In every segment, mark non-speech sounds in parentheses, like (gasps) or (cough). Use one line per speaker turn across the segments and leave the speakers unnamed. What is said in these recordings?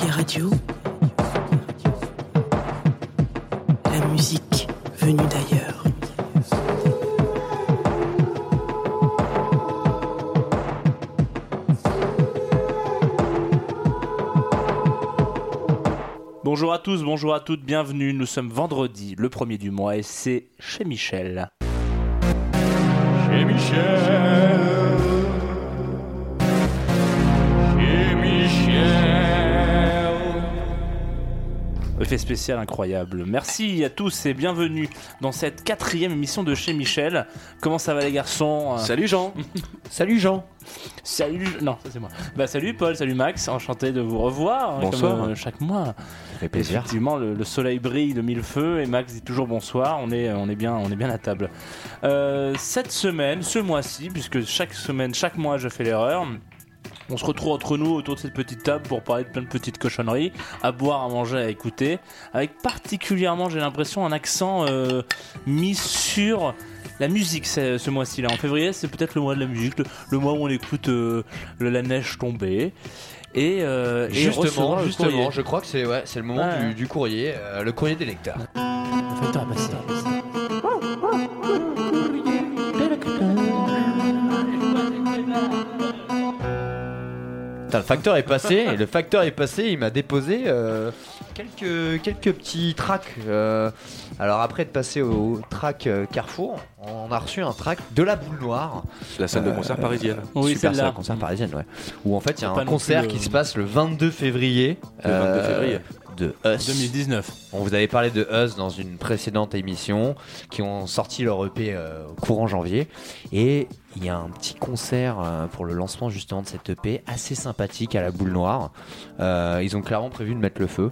Tsugi Radio. La musique venue d'ailleurs.
Bonjour à tous, bonjour à toutes, bienvenue. Nous sommes vendredi, le premier du mois, et c'est chez Michel.
Chez Michel.
Effet spécial incroyable. Merci à tous et bienvenue dans cette quatrième émission de chez Michel. Comment ça va les garçons?
Salut Jean (laughs)
Salut Jean
Salut, non, ça c'est moi. Bah salut Paul, salut Max, enchanté de vous revoir. hein,
Bonsoir.
Comme, euh, chaque mois.
Ça fait plaisir.
Effectivement, le, le soleil brille de mille feux et Max dit toujours bonsoir. On est, on est bien, on est bien à table. Euh, cette semaine, ce mois-ci, puisque chaque semaine, chaque mois, je fais l'erreur. On se retrouve entre nous autour de cette petite table pour parler de plein de petites cochonneries, à boire, à manger, à écouter, avec particulièrement, j'ai l'impression, un accent euh, mis sur la musique ce, ce mois-ci. Là, en février, c'est peut-être le mois de la musique, le, le mois où on écoute euh, la neige tomber. Et, euh, et
Justement, je crois que c'est ouais, c'est le moment
Ouais.
du, du courrier, euh, le courrier des lecteurs.
Le facteur.
Putain, le facteur est passé, et le facteur est passé, il m'a déposé euh, quelques, quelques petits tracks. euh, alors après de passer au track euh, Carrefour, on a reçu un track de la boule noire.
La salle de concert parisienne.
Oui,
Super salle, concert parisienne, ouais. Où en fait il y a un concert qui se passe le 22 février.
Le 22
euh,
février.
De Us.
2019.
On vous avait parlé de Us dans une précédente émission, qui ont sorti leur EP euh, au courant janvier. Et il y a un petit concert euh, pour le lancement justement de cette EP, assez sympathique à la boule noire. Euh, ils ont clairement prévu de mettre le feu.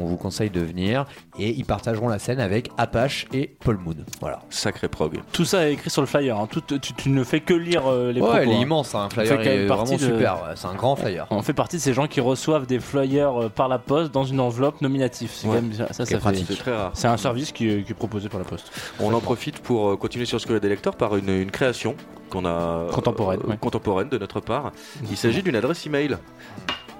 On vous conseille de venir. Et ils partageront la scène avec Apache et Paul Moon. Voilà.
Sacré prog.
Tout ça est écrit sur le flyer. hein. Tout- tu, tu ne fais que lire euh, les
ouais,
propos.
il est
hein.
immense, hein, un
fait
flyer
quand même
il est
partie
vraiment
de-
super. ouais. C'est un grand flyer.
On fait partie de ces gens qui reçoivent des flyers euh, par la poste dans une enveloppe nominative. C'est
Ouais.
quand même- ça, ça,
pratique.
C'est très rare.
C'est un service qui est, qui est proposé par la poste.
On en profite pour continuer sur ce que des lecteurs par une, une création qu'on a euh,
Contemporaine, ouais.
contemporaine de notre part. Il s'agit d'une adresse email.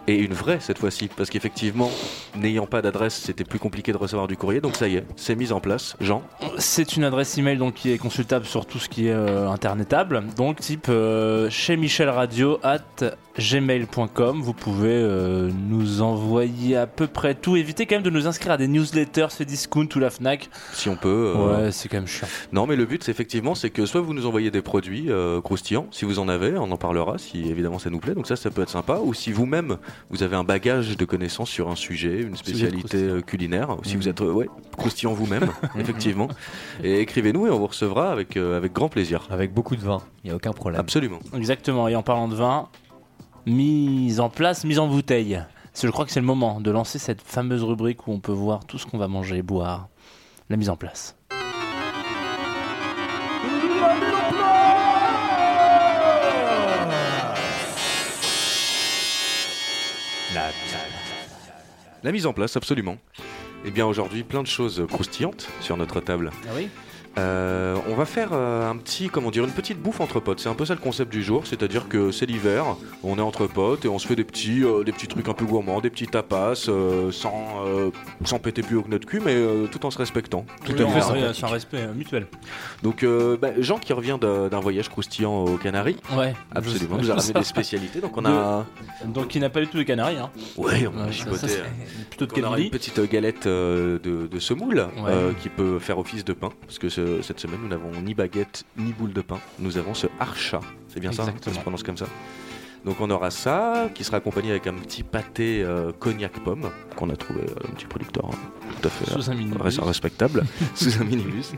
Et une vraie cette fois-ci, parce qu'effectivement, n'ayant pas d'adresse, c'était plus compliqué de recevoir du courrier, donc ça y est, c'est mis en place. Jean,
C'est une adresse email donc qui est consultable sur tout ce qui est euh, internetable. Donc type euh, chez Michel Radio at gmail.com. Vous pouvez euh, nous envoyer à peu près tout. Évitez quand même de nous inscrire à des newsletters, c'est Discount ou la Fnac.
si on peut. euh,
Ouais, c'est quand même chiant.
Non, mais le but, c'est effectivement, c'est que soit vous nous envoyez des produits euh, croustillants, si vous en avez, on en parlera, si évidemment ça nous plaît, donc ça, ça peut être sympa, ou si vous-même, vous avez un bagage de connaissances sur un sujet, une spécialité euh, culinaire, ou si
Mhm.
vous êtes, euh, ouais, croustillant vous-même, (laughs) effectivement, et écrivez-nous et on vous recevra avec, euh, avec grand plaisir.
Avec beaucoup de vin, il n'y a aucun problème.
Absolument.
Exactement. Et en parlant de vin, mise en place, mise en bouteille. Je crois que c'est le moment de lancer cette fameuse rubrique où on peut voir tout ce qu'on va manger et boire. La mise en place.
La mise en place, absolument. Eh bien, aujourd'hui, plein de choses croustillantes sur notre table.
Ah oui?
Euh, on va faire euh, un petit, comment dire, une petite bouffe entre potes. C'est un peu ça le concept du jour, c'est-à-dire que c'est l'hiver, on est entre potes et on se fait des petits, euh, des petits trucs un peu gourmands, des petits tapas, sans, sans péter plus haut que notre cul, mais tout en se respectant. Tout
Oui,
à fait.
C'est un respect mutuel.
Donc, bah, Jean qui revient de- d'un voyage croustillant aux Canaries,
Ouais.
absolument, nous a ramené des spécialités. Donc, on a,
Donc il n'a pas du tout de canaries. Hein.
ouais, on a chipoté.
plutôt de
On une petite galette de, de semoule
Ouais.
qui peut faire office de pain, parce que ce- cette semaine nous n'avons ni baguette ni boule de pain. Nous avons ce archa, c'est bien ça, hein
Exactement.
ça se prononce comme ça. Donc on aura ça, qui sera accompagné avec un petit pâté euh, cognac pomme qu'on a trouvé euh, un petit producteur hein, tout à fait
Sous un minibus.
res- respectable (laughs) sous un minibus.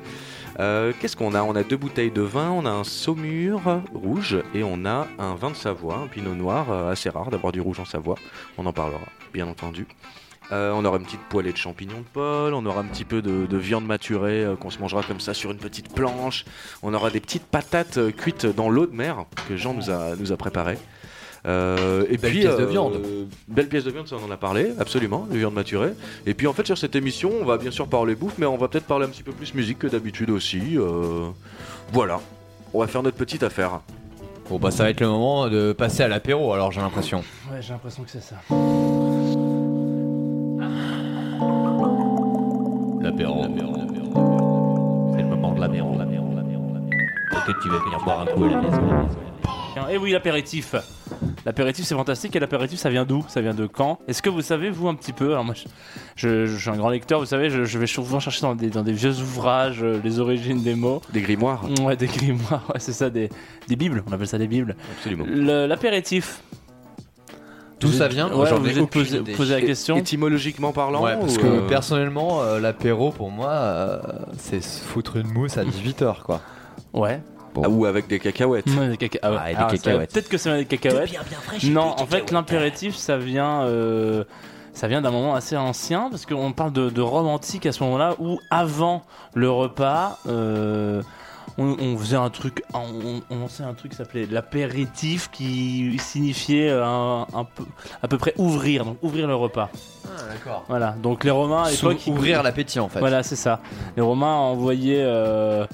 Euh, Qu'est-ce qu'on a? On a deux bouteilles de vin, on a un saumur rouge et on a un vin de Savoie, un pinot noir euh, assez rare d'avoir du rouge en Savoie. On en parlera, bien entendu. Euh, on aura une petite poêlée de champignons de Paul, on aura un petit peu de, de viande maturée euh, qu'on se mangera comme ça sur une petite planche. On aura des petites patates euh, cuites dans l'eau de mer que Jean nous a, nous a préparées. Euh, et
Belle
puis,
pièce de viande.
Belle pièce de viande, ça on en a parlé, absolument, de viande maturée. Et puis en fait sur cette émission, on va bien sûr parler bouffe, mais on va peut-être parler un petit peu plus musique que d'habitude aussi. euh, voilà, on va faire notre petite affaire.
Bon bah ça va être le moment de passer à l'apéro alors j'ai l'impression.
Ouais, j'ai l'impression que c'est ça.
L'apéro. C'est le moment de l'apéro. Peut-être tu vas venir boire un coup à la maison.
Et oui, l'apéritif. L'apéritif, c'est fantastique. Et l'apéritif, ça vient d'où? Ça vient de quand? Est-ce que vous savez, vous, un petit peu? Alors, moi, je, je- je suis un grand lecteur, vous savez, je, je vais souvent chercher dans des, dans des vieux ouvrages euh, les origines des mots.
Des grimoires
Ouais, des (laughs) grimoires, ouais, c'est ça, des, des bibles. On appelle ça des bibles.
Absolument.
L'apéritif.
D'où ça vient
ouais,
j'en
vous
ai
êtes
aucune
posé,
idée.
posé la question.
Étymologiquement parlant
Ouais, parce
ou,
que
euh,
personnellement, euh, l'apéro pour moi, euh, c'est se foutre une mousse à 18h quoi.
Ouais.
ah, ou avec des cacahuètes.
Ouais, des caca- ah ouais.
Ah, des
Alors, ça-
cacahuètes.
Peut-être que c'est des cacahuètes. Non, en fait, l'impératif, ça vient, euh, ça vient d'un moment assez ancien parce qu'on parle de, de Rome antique à ce moment-là où, avant le repas, euh, on, on faisait un truc, on, on lançait un truc qui s'appelait l'apéritif qui signifiait euh, un, un peu, à peu près ouvrir, donc ouvrir le repas.
Ah, d'accord.
Voilà. Donc les Romains à l'époque, ils-
Ouvrir l'appétit en fait.
voilà, c'est ça. Les Romains envoyaient, euh,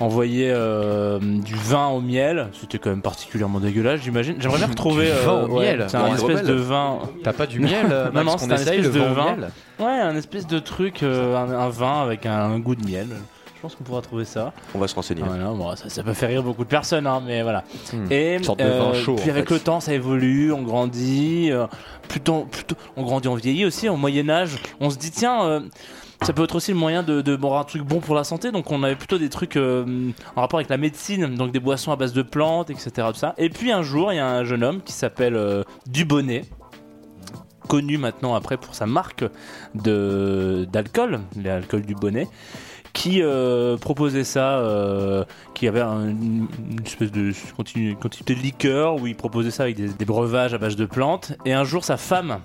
envoyaient euh, du vin au miel. C'était quand même particulièrement dégueulasse, j'imagine. J'aimerais bien retrouver.
Du vin
euh,
au
ouais,
miel
C'est un espèce de vin.
T'as pas du miel, (laughs) euh,
Non, non, c'est un espèce
le
de
vin au
vin.
miel
Ouais, un espèce de truc, euh, un, un vin avec un, un goût de miel. Je pense qu'on pourra trouver ça.
On va se renseigner.
Voilà, bon, ça, ça peut faire rire beaucoup de personnes, hein, mais voilà.
Hmm.
Et
Une sorte de vin chaud,
puis avec
fait.
le temps, ça évolue, on grandit. euh, plutôt, plutôt, on grandit, on vieillit aussi. Au Moyen Âge, on se dit tiens. euh, ça peut être aussi le moyen de, de boire un truc bon pour la santé, donc on avait plutôt des trucs euh, en rapport avec la médecine, donc des boissons à base de plantes, etc. Tout ça. Et puis un jour, il y a un jeune homme qui s'appelle euh, Dubonnet, connu maintenant après pour sa marque de d'alcool, l'alcool du bonnet, qui euh, proposait ça, euh, qui avait un- une, espèce de quantité de liqueur où il proposait ça avec des breuvages à base de plantes. Et un jour, sa femme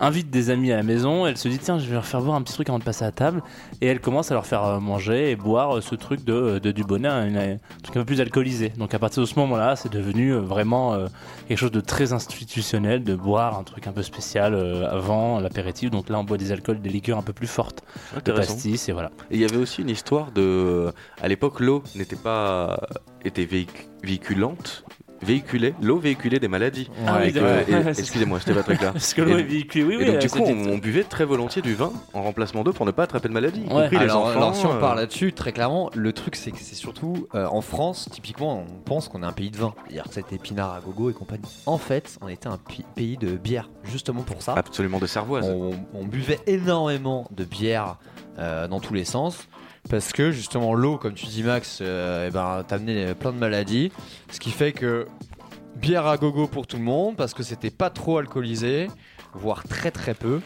invite des amis à la maison. Elle se dit tiens, je vais leur faire boire un petit truc avant de passer à table. Et elle commence à leur faire euh, manger et boire euh, ce truc de, de du bonnet, un, truc un peu plus alcoolisé. Donc à partir de ce moment-là, c'est devenu euh, vraiment euh, quelque chose de très institutionnel de boire un truc un peu spécial euh, avant l'apéritif. Donc là, on boit des alcools, des liqueurs un peu plus fortes, de pastis et voilà.
Et il y avait aussi une histoire de. À l'époque, l'eau n'était pas. était véhic- véhiculante. Véhiculée. L'eau véhiculait des maladies.
Ah
Et et- (laughs)
Ouais,
Excusez-moi, c'était pas très clair. (laughs)
Parce que l'eau
Et-
est véhiculée, oui,
Et
oui.
donc,
euh,
du coup, on, on buvait très volontiers du vin en remplacement d'eau pour ne pas attraper de maladies. y
Ouais.
les
alors,
enfants.
alors, si on
euh,
parle là-dessus, très clairement, le truc c'est que c'est surtout euh, en France, typiquement, on pense qu'on est un pays de vin. C'est-à-dire que c'était épinard à gogo et compagnie. En fait, on était un pays de bière, justement pour ça.
Absolument de cervoise.
On, on buvait énormément de bière euh, dans tous les sens. Parce que justement l'eau, comme tu dis Max, euh, eh ben, t'a amené plein de maladies. Ce qui fait que bière à gogo pour tout le monde, parce que c'était pas trop alcoolisé, voire très très peu.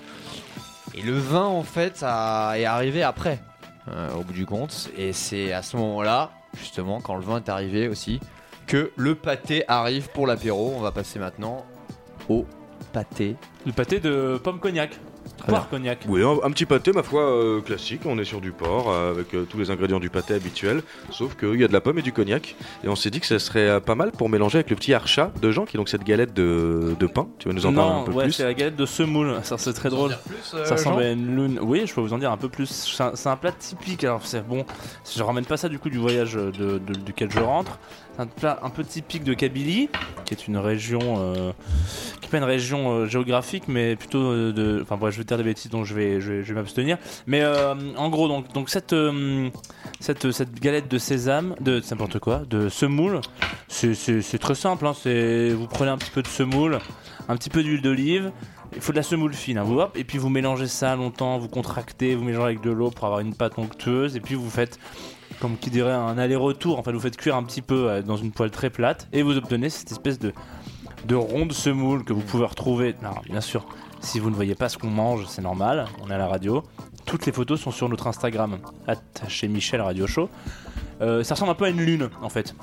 Et le vin en fait est arrivé après, euh, au bout du compte. Et c'est à ce moment-là, justement, quand le vin est arrivé aussi, que le pâté arrive pour l'apéro. On va passer maintenant au pâté.
Le pâté de pomme cognac. Cognac.
Oui, un, un petit pâté, ma foi, euh, classique. On est sur du porc euh, avec euh, tous les ingrédients du pâté habituel. Sauf qu'il y a de la pomme et du cognac. Et on s'est dit que ça serait euh, pas mal pour mélanger avec le petit archa de Jean, qui est donc cette galette de, de pain. Tu vas nous en parler un peu
ouais,
plus
c'est la galette de semoule. Ça, c'est très drôle. Ça ressemble à une lune. Oui, je peux vous en dire un peu plus. C'est un, plat typique. Alors, c'est bon. Je ramène pas ça du coup du voyage de, de- duquel je rentre. Un plat un peu typique de Kabylie, qui est une région, euh, qui est pas une région euh, géographique, mais plutôt euh, de. Enfin, bref, je vais dire des bêtises, donc je vais, je vais, m'abstenir. Mais euh, en gros, donc, donc cette, cette, cette galette de sésame, de n'importe quoi, de semoule, c'est- très simple. Hein, vous prenez un petit peu de semoule, un petit peu d'huile d'olive. Il faut de la semoule fine, hein, vous, hop, et puis vous mélangez ça longtemps, vous contractez, vous mélangez avec de l'eau pour avoir une pâte onctueuse, et puis vous faites, comme qui dirait, un aller-retour, enfin vous faites cuire un petit peu euh, dans une poêle très plate, et vous obtenez cette espèce de, de ronde semoule que vous pouvez retrouver. Alors, bien sûr, si vous ne voyez pas ce qu'on mange, c'est normal, on est à la radio. Toutes les photos sont sur notre Instagram, chez Michel Radio Show. Euh, ça ressemble un peu à une lune, en fait.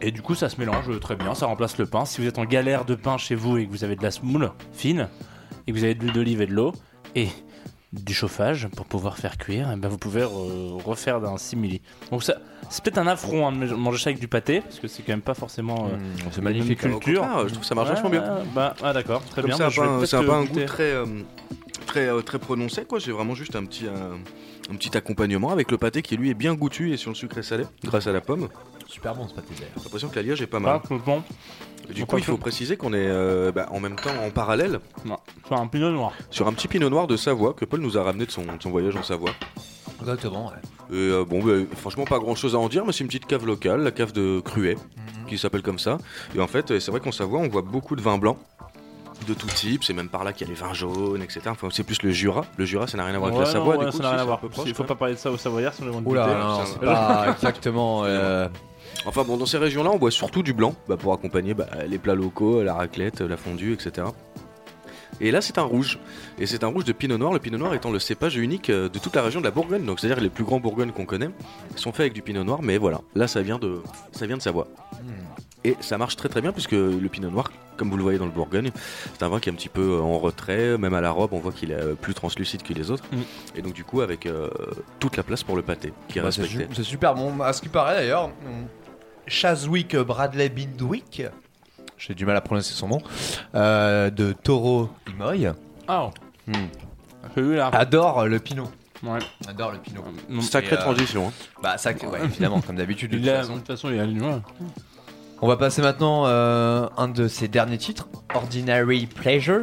Et du coup, ça se mélange très bien, ça remplace le pain. Si vous êtes en galère de pain chez vous et que vous avez de la semoule fine, et que vous avez de l'huile d'olive et de l'eau, et du chauffage pour pouvoir faire cuire, et ben vous pouvez re- refaire d'un simili. Donc ça, c'est peut-être un affront hein, de manger ça avec du pâté, parce que c'est quand même pas forcément euh,
Mmh, c'est
la
magnifique.
même
Au
culture.
je trouve que ça marche
Ouais,
vachement bien.
bah, ah d'accord, très
Comme
bien.
ça,
bah,
pas un- n'a
euh,
pas un
goûter.
goût très, euh, très, euh, très prononcé, quoi. J'ai vraiment juste un petit, euh, un petit accompagnement avec le pâté qui lui est bien goûtu et sur le sucré salé, grâce à la pomme.
Super bon ce pâté d'ailleurs.
J'ai l'impression que l'alliage est pas
Ah,
mal.
c'est bon.
Du
on
coup, il faut préciser qu'on est euh, bah, en même temps en parallèle.
Non, Sur un pinot noir.
sur un petit pinot noir de Savoie que Paul nous a ramené de son, de son voyage en Savoie.
Exactement, ouais.
Et euh, bon, bah, franchement, pas grand chose à en dire, mais c'est une petite cave locale, la cave de Cruet,
Mhm.
qui s'appelle comme ça. Et en fait, euh, c'est vrai qu'en Savoie, on voit beaucoup de vins blancs. De tout type, c'est même par là qu'il y a les vins jaunes, etc. Enfin, c'est plus le Jura. Le Jura, ça n'a rien à voir avec
Ouais,
la Savoie,
non, ouais,
du coup,
ça n'a
si,
rien à voir. Il faut pas parler de ça aux Savoyards, sinon ils vont te
Oula,
buter.
non, c'est pas (laughs) exactement. euh,
Enfin bon, dans ces régions-là, on boit surtout du blanc bah, pour accompagner bah, les plats locaux, la raclette, la fondue, etc. Et là, c'est un rouge. Et c'est un rouge de Pinot Noir. Le Pinot Noir étant le cépage unique euh, de toute la région de la Bourgogne. Donc, c'est-à-dire les plus grands Bourgognes qu'on connaît sont faits avec du Pinot Noir. Mais voilà, là, ça vient de, ça vient de Savoie. Et ça marche très très bien puisque le Pinot Noir, comme vous le voyez dans le Bourgogne, c'est un vin qui est un petit peu euh, en retrait. Même à la robe, on voit qu'il est euh, plus translucide que les autres.
Mm.
Et donc, du coup, avec euh, toute la place pour le pâté qui est
bah, c'est
respecté.
c'est super bon. À ce qui paraît d'ailleurs, Chaswick Bradley Bindwick, j'ai du mal à prononcer son nom, euh, de Toro Imoy,
Ah,
Hmm.
là.
adore le Pinot.
Ouais.
Adore le Pinot.
Non,
Sacrée
euh,
transition. hein.
Bah ça, ouais, évidemment, comme d'habitude. de
Il
toute
a- de
façon.
toute façon, il a le ouais.
On va passer maintenant euh, un de ses derniers titres, Ordinary Pleasure.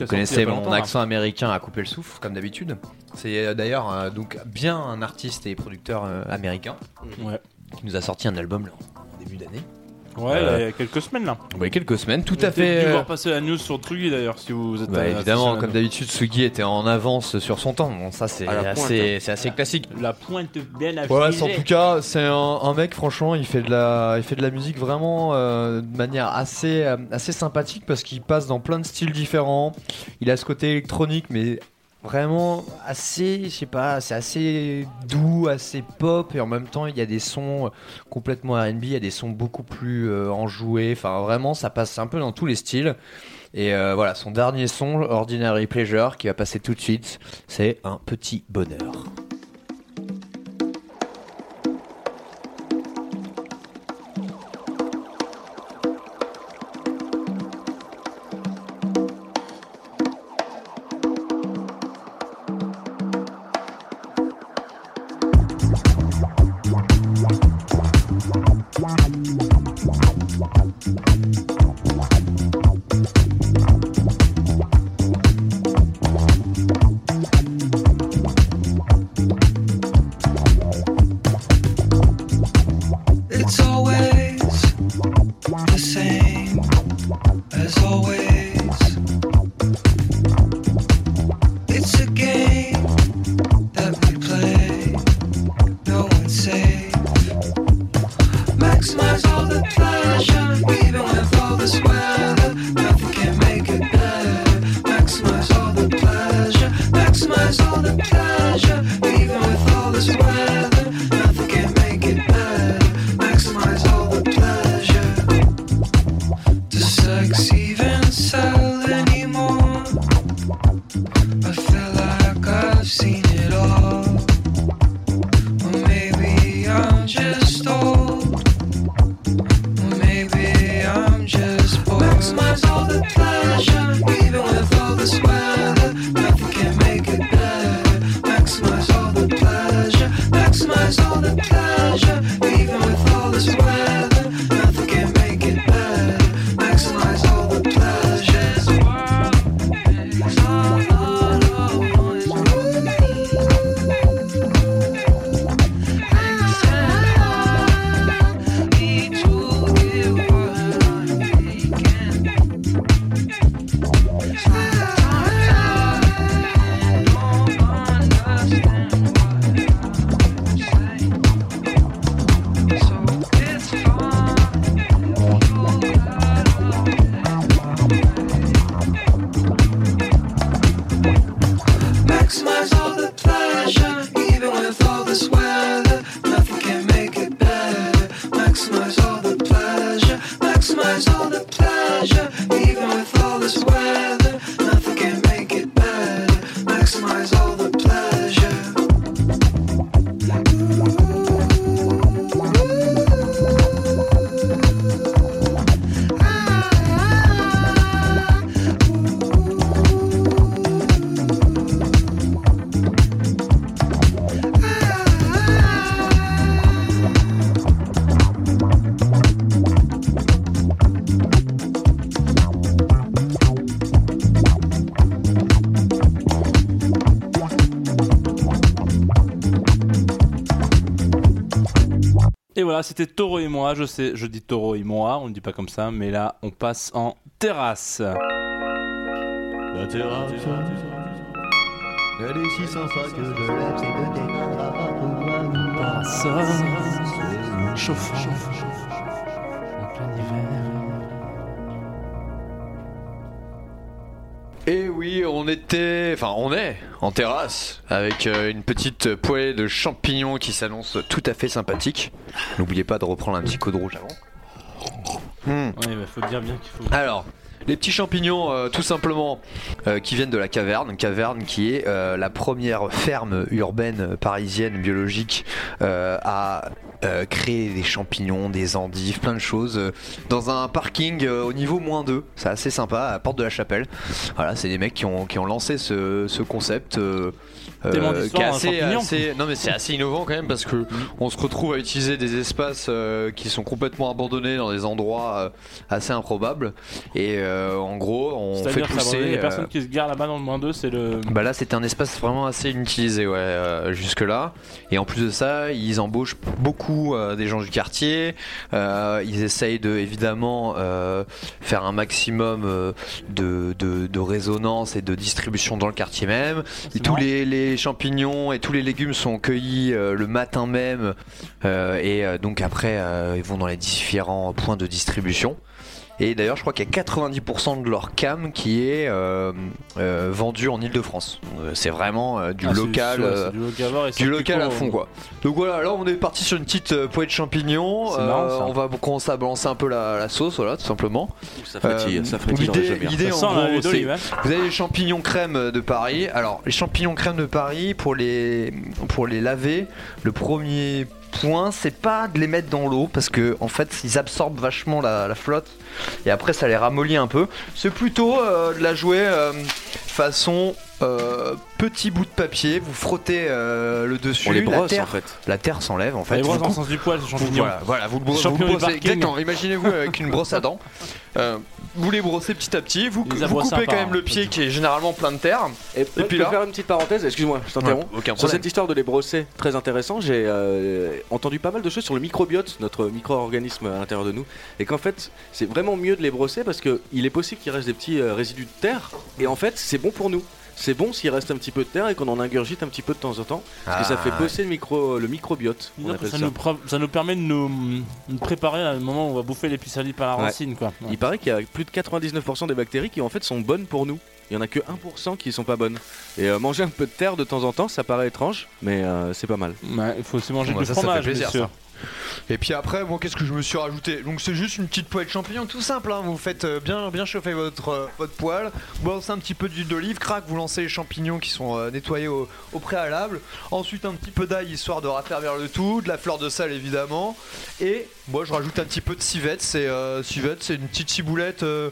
Vous connaissez mon
là.
accent américain à couper le souffle, comme d'habitude. C'est euh, d'ailleurs euh, donc bien un artiste et producteur euh, américain
Ouais.
qui nous a sorti un album là, en début d'année.
Ouais,
Euh,
il y a quelques semaines là.
Oui, quelques semaines, tout à fait.
dû
euh,
voir passer la news sur Tsugi d'ailleurs, si vous êtes.
bah,
euh,
évidemment,
à
comme d'habitude, Sugi était en avance sur son temps. Bon, ça c'est
pointe,
assez, c'est assez classique.
La pointe bien affilée.
Voilà, en tout cas, c'est un, un mec, franchement, il fait de la, il fait de la musique vraiment euh, de manière assez, euh, assez sympathique parce qu'il passe dans plein de styles différents. Il a ce côté électronique, mais vraiment assez, je sais pas, c'est assez doux, assez pop et en même temps, il y a des sons complètement R&B, il y a des sons beaucoup plus euh, enjoués. Enfin, vraiment, ça passe un peu dans tous les styles. Et euh, voilà, son dernier son, Ordinary Pleasure, qui va passer tout de suite, c'est un petit bonheur.
eyes on pleasure, even with all this.
Et voilà, c'était Taureau et moi. Je sais, je dis Taureau et moi, on ne dit pas comme ça, mais là, on passe en terrasse.
La terrasse. Elle est si sympa que peut-être
Parasol, chauffant,
enfin on est en terrasse avec euh, une petite poêlée de champignons qui s'annonce tout à fait sympathique. N'oubliez pas de reprendre un petit coup de rouge avant. Hmm.
Oui, il faut dire bien qu'il faut.
Alors, les petits champignons, euh, tout simplement, euh, qui viennent de la caverne. Caverne qui est euh, la première ferme urbaine parisienne biologique à euh, créer des champignons, des endives, plein de choses euh, dans un parking euh, au niveau moins 2. C'est assez sympa, à Porte de la Chapelle. Voilà, c'est des mecs qui ont, qui ont lancé ce, ce concept. Euh,
Tellement d'histoire
qui est
dans un
assez,
champignon.
assez- non mais c'est assez innovant quand même parce que on se retrouve à utiliser des espaces euh, qui sont complètement abandonnés dans des endroits euh, assez improbables et en gros on fait pousser
les personnes qui se garent là-bas dans le moins 2, c'est le.
bah là c'était un espace vraiment assez inutilisé ouais jusque là et en plus de ça ils embauchent beaucoup des gens du quartier ils essayent de évidemment faire un maximum de, de, de résonance et de distribution dans le quartier même et tous les, les champignons et tous les légumes sont cueillis euh, le matin même euh, et euh, donc après ils vont dans les différents points de distribution et d'ailleurs je crois qu'il y a 90% de leur cam qui est euh, euh, vendu en Ile-de-France Euh, c'est vraiment euh, du
Ah, ouais,
euh,
du local,
du
c'est
local à fond quoi. Donc voilà, là on est parti sur une petite euh, poêle de champignons.
Marrant,
on va commencer à balancer un peu la, la sauce, voilà, tout simplement.
Ça frétille,
Euh,
ça frétille
l'idée,
d'olive, hein.
vous avez les champignons crème de Paris. Alors les champignons crème de Paris pour les pour les laver, le premier point c'est pas de les mettre dans l'eau parce que en fait ils absorbent vachement la, la flotte et après ça les ramollit un peu. C'est plutôt euh, de la jouer euh, façon euh, petit bout de papier, vous frottez euh, le dessus,
On les
la
brosse
terre,
en fait.
la terre s'enlève en fait.
Les dans le sens du poil, ce
vous-
champignon.
Voilà, voilà, vous le, brossez. Exactement. Imaginez-vous avec une brosse à dents. Euh, vous les brossez petit à petit. Vous, coupez quand même le pied qui est généralement plein de terre.
Et,
puis
puis
là-
faire une petite parenthèse, excuse-moi, je t'interromps. Sur cette histoire de les brosser, très intéressant, j'ai euh, entendu pas mal de choses sur le microbiote, notre micro-organisme à l'intérieur de nous, et qu'en fait c'est vraiment mieux de les brosser parce qu'il est possible qu'il reste des petits euh, résidus de terre, et en fait c'est bon pour nous. C'est bon s'il reste un petit peu de terre et qu'on en ingurgite un petit peu de temps en temps, parce que ça fait
Ah,
bosser le, micro, le microbiote. On
ça,
ça.
nous pro- ça nous permet de nous, nous préparer à un moment où on va bouffer les pissenlits par la
Ouais.
racine, quoi.
Il paraît qu'il y a plus de 99% des bactéries qui en fait sont bonnes pour nous. Il y en a que 1% qui sont pas bonnes. Et euh, manger un peu de terre de temps en temps, ça paraît étrange, mais euh, c'est pas mal.
Ouais, il faut aussi manger
Bon,
du
ça,
fromage,
plaisir,
bien sûr.
Et puis après, moi, qu'est-ce que je me suis rajouté? Donc c'est juste une petite poêle de champignons, tout simple. hein. Vous faites euh, bien, bien chauffer votre euh, votre poêle, vous balancez un petit peu d'huile d'olive, crac, vous lancez les champignons qui sont euh, nettoyés au, au préalable. Ensuite un petit peu d'ail histoire de raffermir le tout, de la fleur de sel évidemment. Et moi, je rajoute un petit peu de civette. C'est euh, civette, c'est une petite ciboulette euh,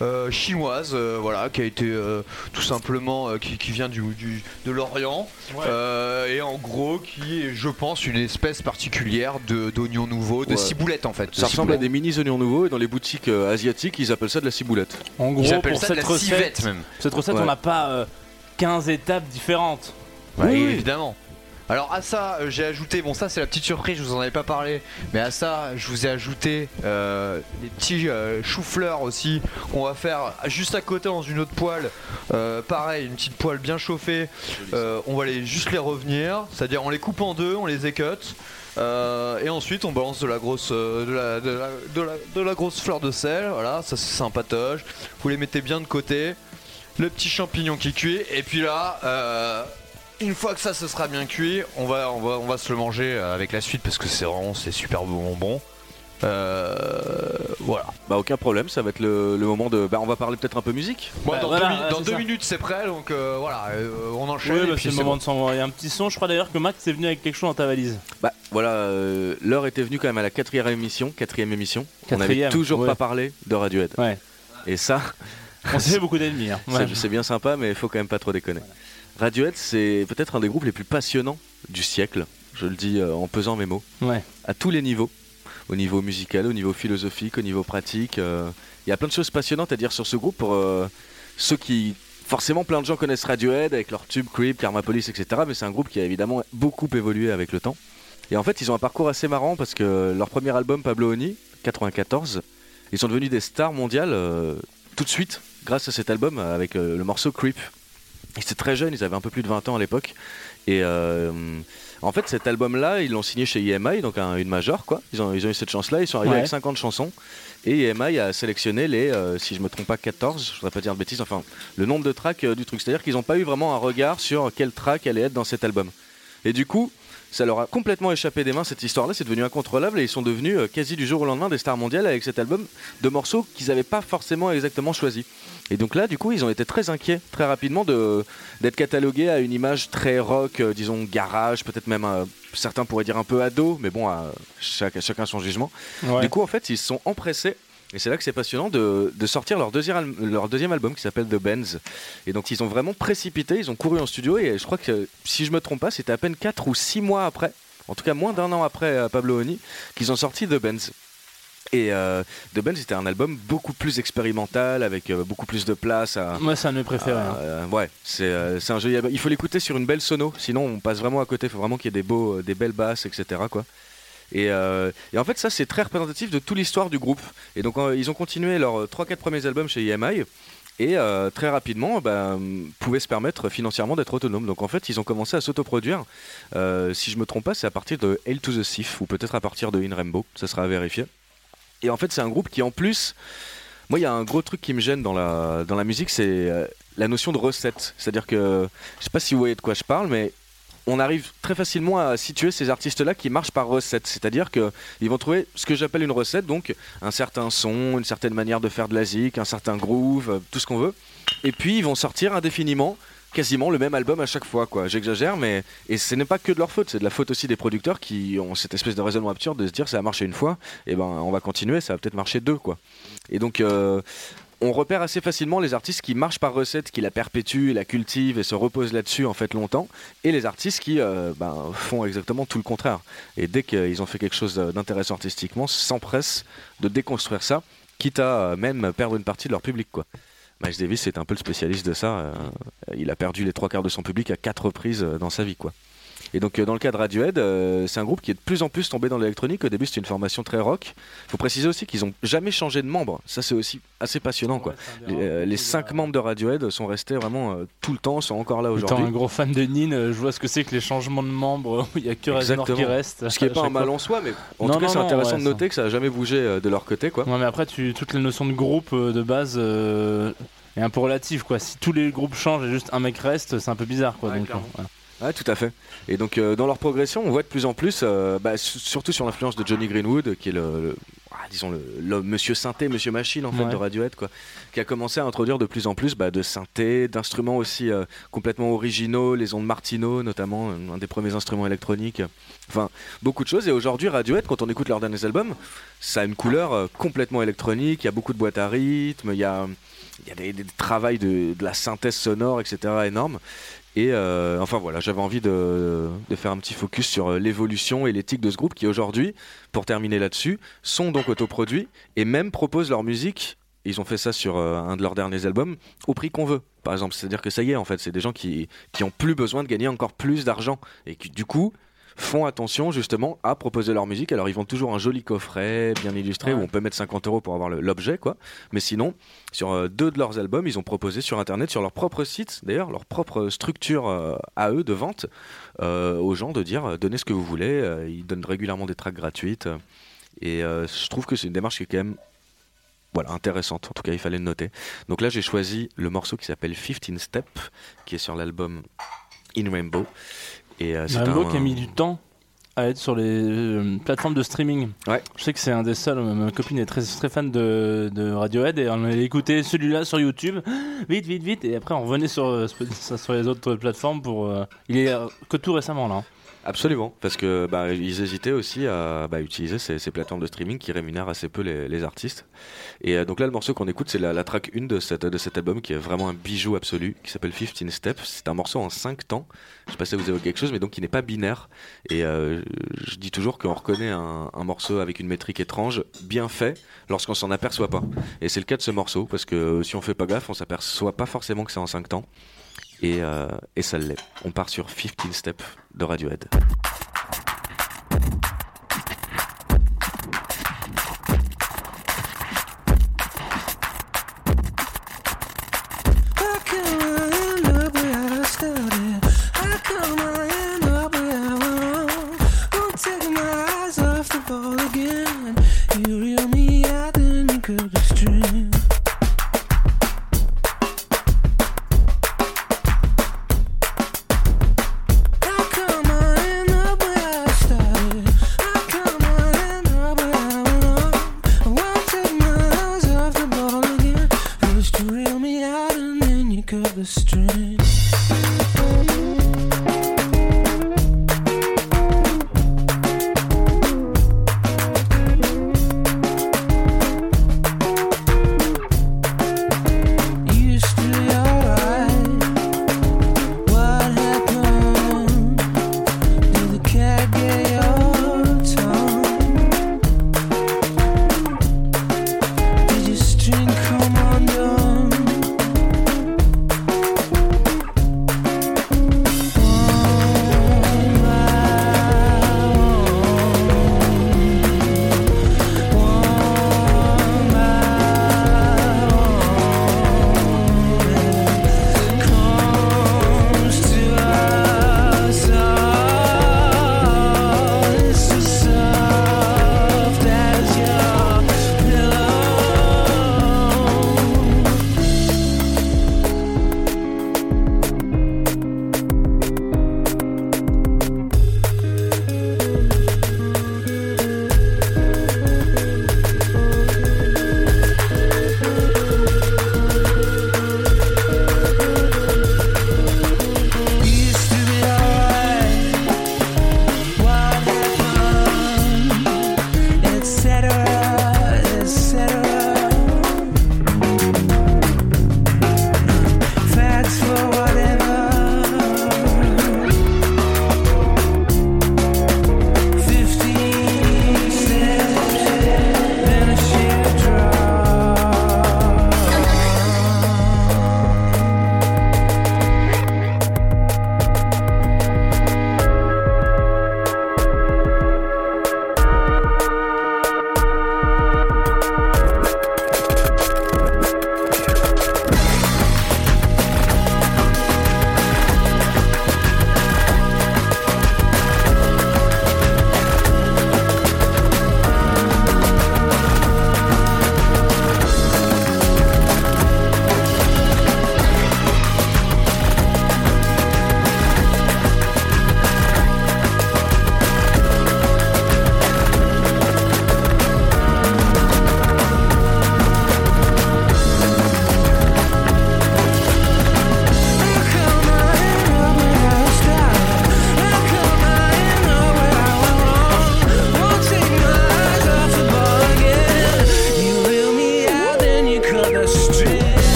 euh, chinoise, euh, voilà, qui a été euh, tout simplement euh, qui, qui vient du, du- de l'Orient.
Ouais.
Euh, et en gros qui est je pense une espèce particulière de d'oignon nouveau de
Ouais.
ciboulette en fait
Ça ressemble à des mini oignons nouveaux et dans les boutiques euh, asiatiques, ils appellent ça de la ciboulette.
En gros, pour
ça de
cette
la
recette,
civette même
cette recette,
Ouais.
on n'a pas euh, 15 étapes différentes.
Oui.
évidemment alors à ça euh, j'ai ajouté bon ça c'est la petite surprise je vous en avais pas parlé mais à ça je vous ai ajouté euh, les petits euh, choux-fleurs aussi qu'on va faire juste à côté dans une autre poêle. Pareil une petite poêle bien chauffée. On va les juste les revenir c'est à dire on les coupe en deux on les écote et ensuite on balance de la grosse fleur de sel voilà ça c'est sympatoche. Vous les mettez bien de côté. Le petit champignon qui cuit et puis là une fois que ça se sera bien cuit on va, on va, on va se le manger euh, avec la suite parce que c'est vraiment c'est super bonbon euh, voilà
Bah aucun problème, ça va être le, le moment de... Bah on va parler peut-être un peu musique.
Bon,
Bah,
dans
voilà,
deux, dans minutes c'est prêt donc euh, voilà euh, on enchaîne
Oui, bah, c'est le moment
bon.
de s'envoyer un petit son. Je crois d'ailleurs que Max est venu avec quelque chose dans ta valise.
Bah voilà, euh, l'heure était venue quand même à la quatrième émission, quatrième émission. On n'avait toujours
ouais.
pas parlé de Radiohead.
Ouais.
Et ça,
On s'est fait beaucoup d'ennemis. hein. (laughs) Ouais.
c'est bien sympa, mais il faut quand même pas trop déconner. Radiohead, c'est peut-être un des groupes les plus passionnants du siècle. Je le dis euh, en pesant mes mots.
Ouais.
à tous les niveaux, au niveau musical, au niveau philosophique, au niveau pratique. euh, Il y a plein de choses passionnantes à dire sur ce groupe pour euh, ceux qui... Forcément, plein de gens connaissent Radiohead avec leur tube Creep, Karma Police, etc. Mais c'est un groupe qui a évidemment beaucoup évolué avec le temps. Et en fait, ils ont un parcours assez marrant parce que leur premier album, Pablo Honey, 94, ils sont devenus des stars mondiales euh, tout de suite grâce à cet album avec euh, le morceau Creep. Ils étaient très jeunes, ils avaient un peu plus de 20 ans à l'époque. Et euh, en fait, cet album-là, ils l'ont signé chez EMI, donc un- une major, quoi. Ils ont, ils ont eu cette chance-là, ils sont arrivés
Ouais.
avec 50 chansons. Et EMI a sélectionné les, euh, si je me trompe pas, 14, je voudrais pas dire de bêtises, enfin, le nombre de tracks euh, du truc. C'est-à-dire qu'ils n'ont pas eu vraiment un regard sur quel track allait être dans cet album. Et du coup, ça leur a complètement échappé des mains cette histoire-là, c'est devenu incontrôlable et ils sont devenus euh, quasi du jour au lendemain des stars mondiales avec cet album de morceaux qu'ils n'avaient pas forcément exactement choisis. Et donc là, du coup, ils ont été très inquiets très rapidement de d'être catalogués à une image très rock, euh, disons garage, peut-être même euh, certains pourraient dire un peu ado, mais bon, à chaque- chacun son jugement.
Ouais.
Du coup, en fait, ils se sont empressés. Et c'est là que c'est passionnant de, de sortir leur deuxième, leur deuxième album qui s'appelle The Benz. Et donc ils ont vraiment précipité, ils ont couru en studio et je crois que si je me trompe pas, c'était à peine 4 ou 6 mois après, en tout cas moins d'un an après euh, Pablo Honey, qu'ils ont sorti The Benz. Et euh, The Benz c'était un album beaucoup plus expérimental, avec euh, beaucoup plus de place à,
Moi, c'est un de mes préférés. hein.
euh, ouais, c'est euh, c'est un joli album. Il faut l'écouter sur une belle sono, sinon on passe vraiment à côté. Il faut vraiment qu'il y ait des, beaux, des belles basses, etc. Quoi. Et, et en fait, ça c'est très représentatif de toute l'histoire du groupe. Et donc, ils ont continué leurs 3-4 premiers albums chez EMI. Et euh, très rapidement, bah, pouvaient se permettre financièrement d'être autonomes. Donc en fait, ils ont commencé à s'autoproduire. Euh, si je me trompe pas, c'est à partir de Hail to the Thief, ou peut-être à partir de In Rainbow. Ça sera à vérifier. Et en fait, c'est un groupe qui, en plus, moi, il y a un gros truc qui me gêne dans la, dans la musique, c'est euh, la notion de recette. C'est-à-dire que, je sais pas si vous voyez de quoi je parle, mais on arrive très facilement à situer ces artistes-là qui marchent par recette. C'est-à-dire qu'ils vont trouver ce que j'appelle une recette, donc un certain son, une certaine manière de faire de la zik, un certain groove, euh, tout ce qu'on veut. Et puis, ils vont sortir indéfiniment quasiment le même album à chaque fois quoi j'exagère mais et ce n'est pas que de leur faute c'est de la faute aussi des producteurs qui ont cette espèce de raisonnement absurde de se dire ça a marché une fois et ben on va continuer ça va peut-être marcher deux quoi et donc euh, on repère assez facilement les artistes qui marchent par recette, qui la perpétuent, la cultivent et se reposent là-dessus en fait longtemps, et les artistes qui euh, ben, font exactement tout le contraire. Et dès qu'ils ont fait quelque chose d'intéressant artistiquement, s'empressent de déconstruire ça, quitte à euh, même perdre une partie de leur public. Quoi. Miles Davis c'est un peu le spécialiste de ça. euh, il a perdu les trois quarts de son public à quatre reprises euh, dans sa vie. quoi. Et donc euh, dans le cas de Radiohead, euh, c'est un groupe qui est de plus en plus tombé dans l'électronique. Au début c'était une formation très rock. Il faut préciser aussi qu'ils n'ont jamais changé de membres. Ça c'est aussi assez passionnant. quoi. Les, euh, les cinq membres de Radiohead sont restés vraiment euh, tout le temps, sont encore là
Étant
aujourd'hui.
un gros fan de Nin, je vois ce que c'est que les changements de membres il y a que Reznor qui reste.
Ce qui n'est pas un mal en soi, mais en
Non,
tout cas c'est intéressant
ouais,
de
ça-
noter que ça n'a jamais bougé euh, de leur côté. quoi.
Ouais, mais après, tu, toute la notion de groupe euh, de base euh, est un peu relative. Quoi. Si tous les groupes changent et juste un mec reste, c'est un peu bizarre. Quoi,
Ouais,
donc,
clairement.
voilà.
Ouais, tout à fait. Et donc, euh, dans leur progression, on voit de plus en plus, euh, bah, su- surtout sur l'influence de Johnny Greenwood, qui est le, le- ah, disons le, le monsieur synthé, monsieur machine en fait
Ouais.
de Radiohead, quoi, qui a commencé à introduire de plus en plus bah, de synthé, d'instruments aussi euh, complètement originaux, les ondes Martino notamment, un des premiers instruments électroniques. Enfin, beaucoup de choses. Et aujourd'hui, Radiohead, quand on écoute leurs derniers albums, ça a une couleur complètement électronique. Il y a beaucoup de boîtes à rythme, il y a, il y a des, des travails de, de la synthèse sonore, etc. énormes. Et euh, enfin voilà, j'avais envie de, faire un petit focus sur euh, l'évolution et l'éthique de ce groupe qui aujourd'hui, pour terminer là-dessus, sont donc autoproduits et même proposent leur musique. Ils ont fait ça sur euh, un de leurs derniers albums au prix qu'on veut. Par exemple, c'est-à-dire que ça y est, en fait, c'est des gens qui qui ont plus besoin de gagner encore plus d'argent et qui du coup font attention justement à proposer leur musique. Alors ils vendent toujours un joli coffret bien illustré
Ouais.
où on peut mettre 50 euros pour avoir l'objet quoi. Mais sinon, sur euh, deux de leurs albums, ils ont proposé sur internet, sur leur propre site d'ailleurs, leur propre structure euh, à eux de vente euh, aux gens de dire donnez ce que vous voulez. Ils donnent régulièrement des tracks gratuites et je trouve que c'est une démarche qui est quand même voilà, intéressante. En tout cas, il fallait le noter. Donc là, j'ai choisi le morceau qui s'appelle 15 Step, qui est sur l'album In Rainbow. Et euh, c'est
Rainbow
un-
qui a mis du temps à être sur les euh, plateformes de streaming.
Ouais.
Je sais que c'est un des seuls. Ma copine est très, très fan de, de Radiohead et on allait écouter celui-là sur YouTube. (gasps) Vite, vite, vite. Et après, on revenait sur, euh, sur les autres plateformes pour. euh, Il est euh, que tout récemment là.
Absolument, parce que bah, ils hésitaient aussi à bah, utiliser ces, ces plateformes de streaming qui rémunèrent assez peu les, les artistes. Et euh, donc là, le morceau qu'on écoute, c'est la, la track 1 de, cette, de cet album qui est vraiment un bijou absolu, qui s'appelle 15 Steps. C'est un morceau en 5 temps. Je sais pas si vous avez quelque chose, mais donc qui n'est pas binaire. Et euh, je dis toujours qu'on reconnaît un, un morceau avec une métrique étrange, bien fait, lorsqu'on s'en aperçoit pas. Et c'est le cas de ce morceau, parce que euh, si on fait pas gaffe, on s'aperçoit pas forcément que c'est en 5 temps. Et, euh, et ça l'est. On part sur 15 Steps de Radiohead.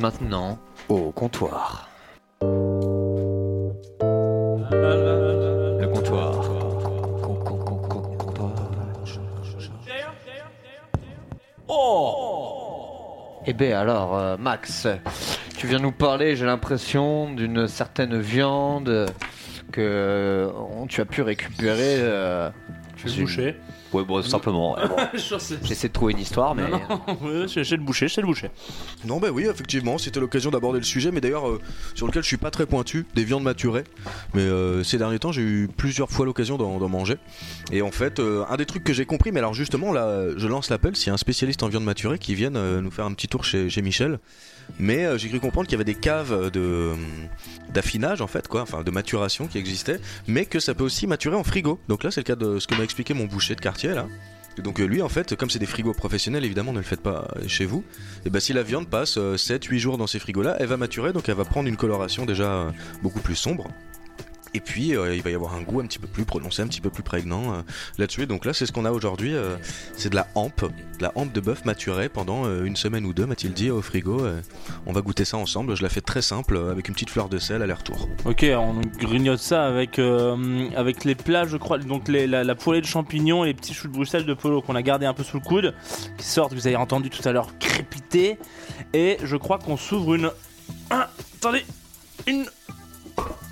Maintenant au comptoir. Le comptoir. Eh ben alors, euh, Max, tu viens nous parler, j'ai l'impression, d'une certaine viande que euh, tu as pu récupérer. euh,
Je vais
C'est
le boucher.
Ouais, bon, simplement. ouais, (laughs) bon. J'essaie de trouver une histoire, mais.
C'est (laughs) le boucher, le boucher.
Non, bah oui, effectivement, c'était l'occasion d'aborder le sujet, mais d'ailleurs, euh, sur lequel je suis pas très pointu, des viandes maturées. Mais euh, ces derniers temps, j'ai eu plusieurs fois l'occasion d'en d'en manger. Et en fait, euh, un des trucs que j'ai compris, mais alors justement, là, je lance l'appel s'il y a un spécialiste en viande maturée qui vienne euh, nous faire un petit tour chez, chez Michel. Mais euh, j'ai cru comprendre qu'il y avait des caves de d'affinage en fait quoi, enfin de maturation qui existaient, mais que ça peut aussi maturer en frigo. Donc là c'est le cas de ce que m'a expliqué mon boucher de quartier là. Donc euh, lui en fait, comme c'est des frigos professionnels évidemment ne le faites pas euh, chez vous, et bah si la viande passe 7-8 jours dans ces frigos là, elle va maturer donc elle va prendre une coloration déjà euh, beaucoup plus sombre. Et puis euh, il va y avoir un goût un petit peu plus prononcé, un petit peu plus prégnant euh, là-dessus. Donc là c'est ce qu'on a aujourd'hui, euh, c'est de la hampe, de la hampe de bœuf maturée pendant une semaine ou deux m'a-t-il dit au frigo. on va goûter ça ensemble, je la fais très simple avec une petite fleur de sel aller-retour.
Ok, on grignote ça avec, avec les plats, je crois, donc la, la poêlée de champignons et les petits choux de Bruxelles de polo qu'on a gardé un peu sous le coude, qui sortent, vous avez entendu tout à l'heure crépiter. Et je crois qu'on s'ouvre une. Attendez, une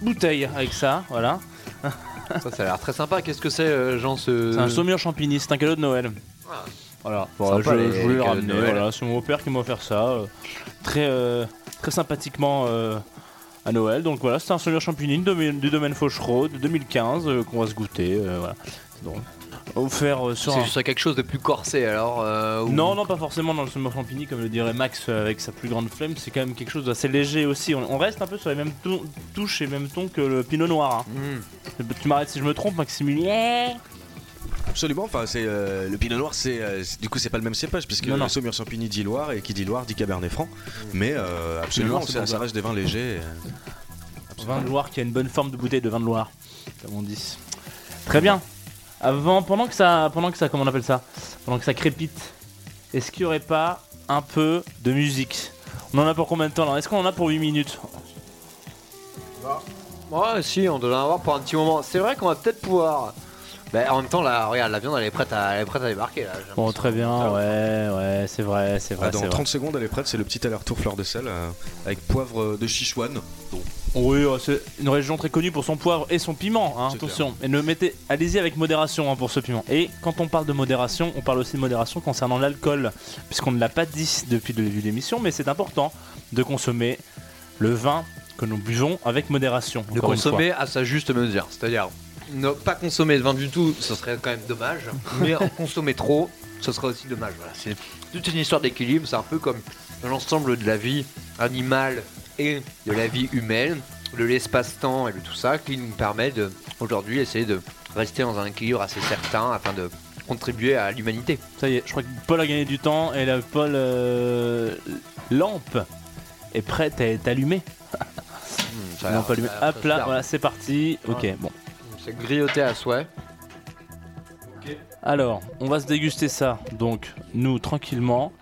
bouteille avec ça, voilà.
Ça, ça a l'air très sympa. Qu'est-ce que c'est, euh, Jean ce...
C'est un saumur champigny, c'est un cadeau de Noël. Voilà, Voilà,
Sympa,
je,
les-
je voulais le ramener. Voilà, c'est mon père qui m'a offert ça, euh, très, euh, très sympathiquement euh, à Noël. Donc voilà, c'est un saumur champigny de domaine- du domaine Fauchereau de 2015 euh, qu'on va se goûter. euh, voilà. C'est drôle. Offert euh, sur
C'est
un-
juste quelque chose de plus corsé alors euh, ou-
Non, non, pas forcément dans le saumur champigny, comme le dirait Max euh, avec sa plus grande flemme. C'est quand même quelque chose d'assez léger aussi. On, on reste un peu sur les mêmes tou- touches et mêmes tons que le pinot noir. hein.
Hmm.
Tu m'arrêtes si je me trompe, Maximilien
Absolument, enfin c'est euh, le pinot noir, c'est euh, du coup c'est pas le même cépage puisque
Non, non.
le saumur champigny dit Loire et qui dit Loire dit Cabernet Franc, mais euh, absolument
Loire, c'est
ça,
bon,
ça
ça.
reste des vins légers. euh,
Vin de Loire qui a une bonne forme de bouteille de vin de Loire, comme on dit. Très bien. Avant, pendant que ça, pendant que ça, comment on appelle ça, pendant que ça crépite, est-ce qu'il y aurait pas un peu de musique On en a pour combien de temps là Est-ce qu'on en a pour 8 minutes
Ouais, si, on doit en avoir pour un petit moment. C'est vrai qu'on va peut-être pouvoir. Bah, en même temps, là, regarde, la viande elle est prête à, elle est prête à débarquer là.
Bon, très bien. Ouais, ouais, c'est vrai, c'est vrai.
ah, dans
c'est vrai.
30 secondes elle est prête, c'est le petit aller-retour fleur de sel euh, avec poivre de Sichuan.
Oui, euh, c'est une région très connue pour son poivre et son piment. hein, attention, et ne mettez, allez-y avec modération hein, pour ce piment. Et quand on parle de modération, on parle aussi de modération concernant l'alcool, puisqu'on ne l'a pas dit depuis le début de l'émission, mais c'est important de consommer le vin que nous buvons avec modération.
De consommer à sa juste mesure. C'est-à-dire, ne pas consommer de vin du tout, ce serait quand même dommage. mais en consommer trop, ce serait aussi dommage. Voilà. C'est toute une histoire d'équilibre. C'est un peu comme l'ensemble de la vie animale et de la vie humaine, de l'espace-temps et de tout ça, qui nous permet de, aujourd'hui, essayer de rester dans un équilibre assez certain afin de contribuer à l'humanité.
Ça y est, je crois que Paul a gagné du temps et la Paul euh, lampe est prête à être allumée.
Hmm,
Hop là, voilà, c'est parti. Ok, bon.
C'est grillotté à souhait.
Alors, on va se déguster ça, donc nous tranquillement.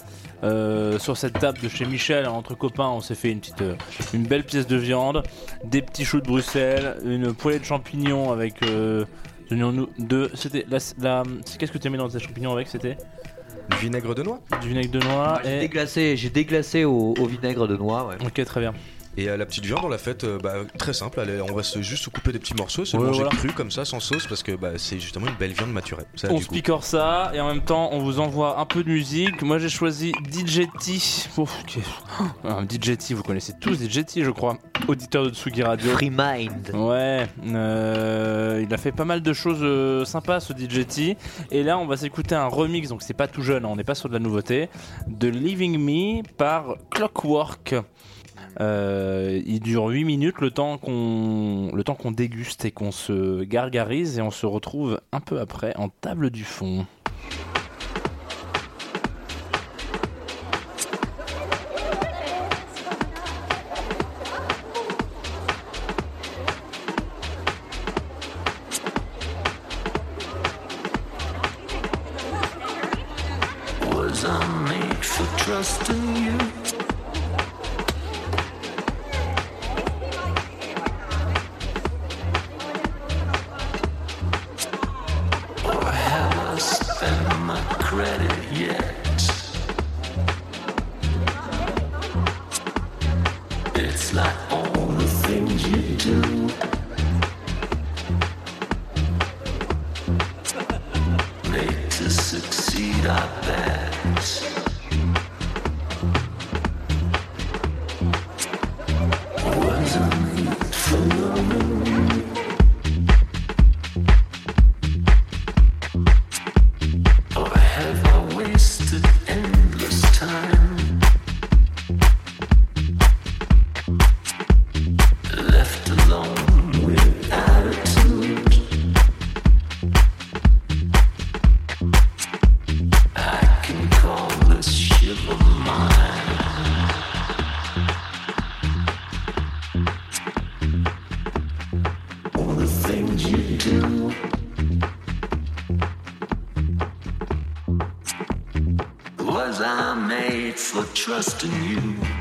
euh, sur cette table de chez Michel, entre copains, on s'est fait une petite, euh, une belle pièce de viande, des petits choux de Bruxelles, une poêlée de champignons avec euh, de, c'était la, la- c'est- qu'est-ce que tu as mis dans tes champignons avec C'était?
Du vinaigre de noix.
du vinaigre de noix
J'ai
et
déglacé, j'ai déglacé au, au vinaigre de noix. Ouais.
ok très bien.
Et euh, la petite viande on l'a faite euh, bah, très simple, on va se, juste se couper des petits morceaux, se
Ouais,
manger
voilà.
cru comme ça sans sauce parce que bah, c'est justement une belle viande maturée. Ça
On se picore ça et en même temps on vous envoie un peu de musique. Moi j'ai choisi DJ T. Ouf, ok. Ah, DJ T, vous connaissez tous DJ T je crois, auditeur de Tsugi Radio.
Free Mind.
Ouais, euh, il a fait pas mal de choses euh, sympas ce DJ T. Et là, on va s'écouter un remix, donc c'est pas tout jeune, hein, on n'est pas sur de la nouveauté, de Living Me par Clockwork. Euh, il dure 8 minutes le temps qu'on le temps qu'on déguste et qu'on se gargarise et on se retrouve un peu après en table du fond.
I made for trusting you.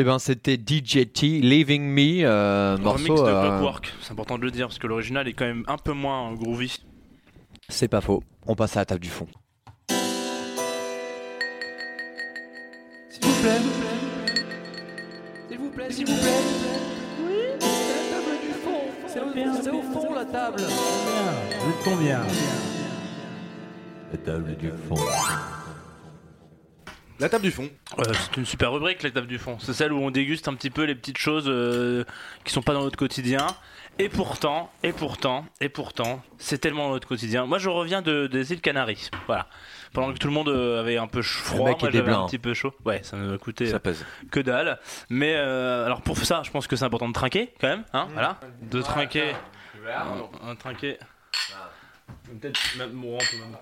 Eh ben, c'était DJT Leaving Me, euh,
Remix
morceau.
de
euh,
Clockwork, c'est important de le dire parce que l'original est quand même un peu moins groovy.
C'est pas faux. On passe à la table du fond.
S'il vous plaît, s'il vous plaît, s'il vous plaît. Oui, c'est la table du fond. C'est au, c'est au fond la table.
Vous êtes combien?
La table du fond.
La table du fond.
Euh, c'est une super rubrique, la table du fond. C'est celle où on déguste un petit peu les petites choses euh, qui sont pas dans notre quotidien. Et pourtant, et pourtant, et pourtant, c'est tellement dans notre quotidien. Moi, je reviens de, des îles Canaries. Voilà. Pendant que tout le monde euh, avait un peu froid, moi j'avais un petit peu chaud. Ouais, ça me coûtait
Ça
euh,
pèse.
que dalle. Mais euh, alors pour ça, je pense que c'est important de trinquer quand même. Hein, voilà. De trinquer. Un, un trinquer.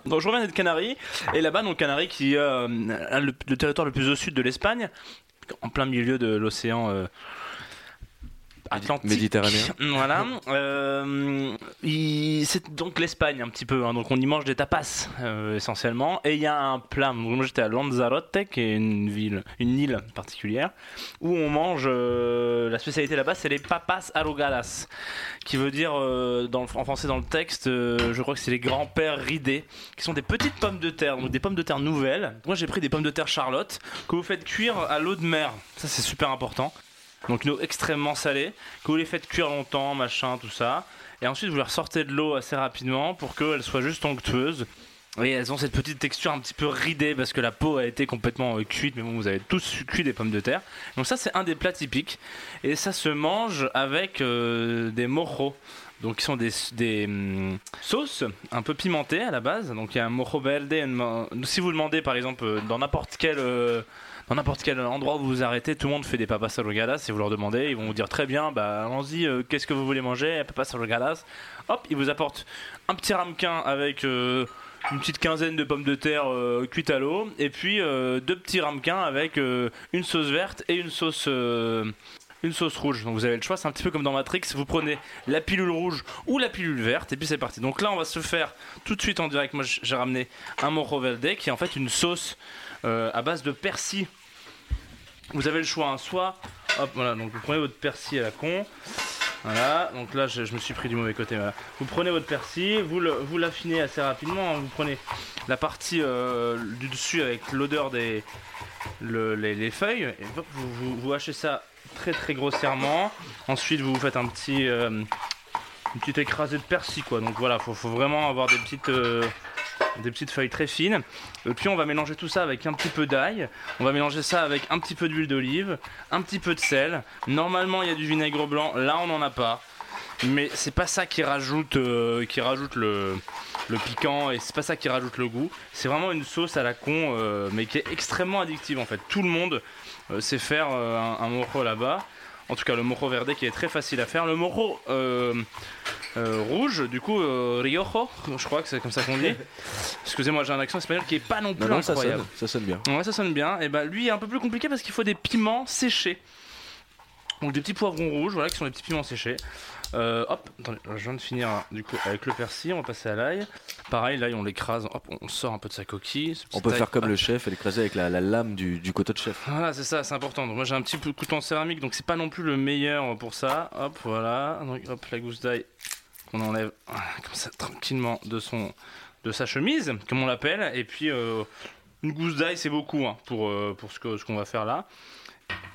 Donc je reviens des Canaries. Et là-bas donc Canaries qui euh, a le, le territoire le plus au sud de l'Espagne, en plein milieu de l'océan euh, Atlantique.
Méditerranéen. (laughs)
Voilà. Euh, c'est donc l'Espagne un petit peu. hein. donc on y mange des tapas euh, essentiellement. Et il y a un plat. Moi j'étais à Lanzarote, qui est une ville, une île particulière, où on mange. euh, la spécialité là-bas, c'est les papas arrugadas, qui veut dire dans le- en français dans le texte, je crois que c'est les grands-pères ridés, qui sont des petites pommes de terre, donc des pommes de terre nouvelles. Moi j'ai pris des pommes de terre Charlotte que vous faites cuire à l'eau de mer. Ça c'est super important. Donc une eau extrêmement salée, que vous les faites cuire longtemps, machin, tout ça. Et ensuite vous les ressortez de l'eau assez rapidement pour qu'elles soient juste onctueuses. Et elles ont cette petite texture un petit peu ridée parce que la peau a été complètement euh, cuite, mais bon, vous avez tous cuit des pommes de terre. Donc ça c'est un des plats typiques. Et ça se mange avec euh, des mojos. Donc qui sont des, hum, sauces un peu pimentées à la base. Donc il y a un mojo verde. une si vous demandez par exemple euh, dans n'importe quel dans n'importe quel endroit où vous vous arrêtez, tout le monde fait des papas arrogadas. Si vous leur demandez, ils vont vous dire très bien, bah allons-y, euh, qu'est-ce que vous voulez manger? Papas arrogadas. Hop, ils vous apportent un petit ramequin avec euh, une petite quinzaine de pommes de terre euh, cuites à l'eau, et puis deux petits ramequins avec une sauce verte et une sauce. une sauce rouge, donc vous avez le choix, c'est un petit peu comme dans Matrix, vous prenez la pilule rouge ou la pilule verte et puis c'est parti. Donc là on va se faire tout de suite en direct, moi j'ai ramené un moro verde qui est en fait une sauce euh, à base de persil. Vous avez le choix, hein, soit, hop, voilà, donc vous prenez votre persil à la con. Voilà, donc là je, me suis pris du mauvais côté. Vous prenez votre persil, vous l'affinez assez rapidement. hein. Vous prenez la partie euh, du dessus avec l'odeur des le- les, les feuilles. Et vous, vous, hachez ça très très grossièrement. Ensuite vous faites un petit euh, une petite de persil. Donc voilà, faut, faut vraiment avoir des petites euh, des petites feuilles très fines. Et puis on va mélanger tout ça avec un petit peu d'ail. On va mélanger ça avec un petit peu d'huile d'olive, un petit peu de sel. Normalement il y a du vinaigre blanc, là on n'en a pas. Mais c'est pas ça qui rajoute, euh, qui rajoute le, piquant et c'est pas ça qui rajoute le goût. C'est vraiment une sauce à la con, euh, mais qui est extrêmement addictive en fait. Tout le monde euh, sait faire un, un là-bas. En tout cas, le moro verde qui est très facile à faire. Le moro euh, euh, rouge, du coup, euh, riojo, je crois que c'est comme ça qu'on dit. (laughs) Excusez-moi, j'ai un accent espagnol qui est pas non plus
Non, non, ça
incroyable.
sonne, ça sonne bien.
Ouais, ça sonne bien. Et bah lui est un peu plus compliqué parce qu'il faut des piments séchés. Donc des petits poivrons rouges, voilà, qui sont des petits piments séchés. Euh, hop, attendez, je viens de finir hein, du coup avec le persil, on va passer à l'ail. Pareil, l'ail on l'écrase, hop, on sort un peu de sa coquille.
On peut faire comme le chef et l'écraser avec la, la lame du, du couteau de chef.
Voilà, c'est ça, c'est important. Donc moi j'ai un petit peu de couteau en céramique, donc c'est pas non plus le meilleur pour ça. Hop, voilà. Donc hop, la gousse d'ail qu'on enlève voilà, comme ça tranquillement de son de sa chemise, comme on l'appelle. Et puis euh, une gousse d'ail c'est beaucoup hein, pour euh, pour ce que ce qu'on va faire là.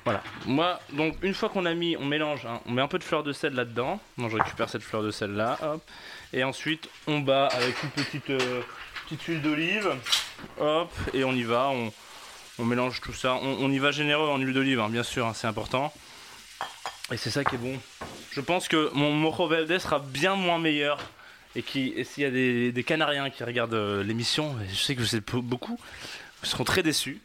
Voilà. Moi, donc une fois qu'on a mis, on mélange, hein, on met un peu de fleur de sel là-dedans. Moi, je récupère cette fleur de sel là. Et ensuite, on bat avec une petite euh, petite huile d'olive, hop, et on y va. On, mélange tout ça. On, y va généreux en huile d'olive, hein, bien sûr, hein, c'est important. Et c'est ça qui est bon. Je pense que mon moro verde sera bien moins meilleur. Et, qui, s'il y a des, des Canariens qui regardent euh, l'émission, je sais que vous êtes beaucoup, ils seront très déçus.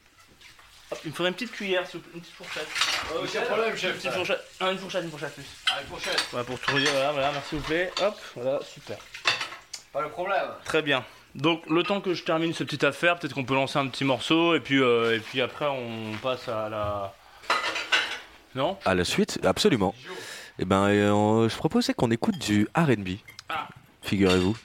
Hop, il me faudrait une petite cuillère, une petite fourchette.
Aucun problème, chef.
Une petite fourchette. Ah, une fourchette, une fourchette plus.
Allez, fourchette.
Voilà, pour tout dire, voilà, voilà, merci s'il vous plaît. Hop, voilà, super.
Pas le problème.
Très bien. Donc le temps que je termine cette petite affaire, peut-être qu'on peut lancer un petit morceau et puis euh, et puis après on passe à la. Non?
À la suite, absolument. Et ben, euh, je proposais qu'on écoute du R&B.
Ah.
Figurez-vous.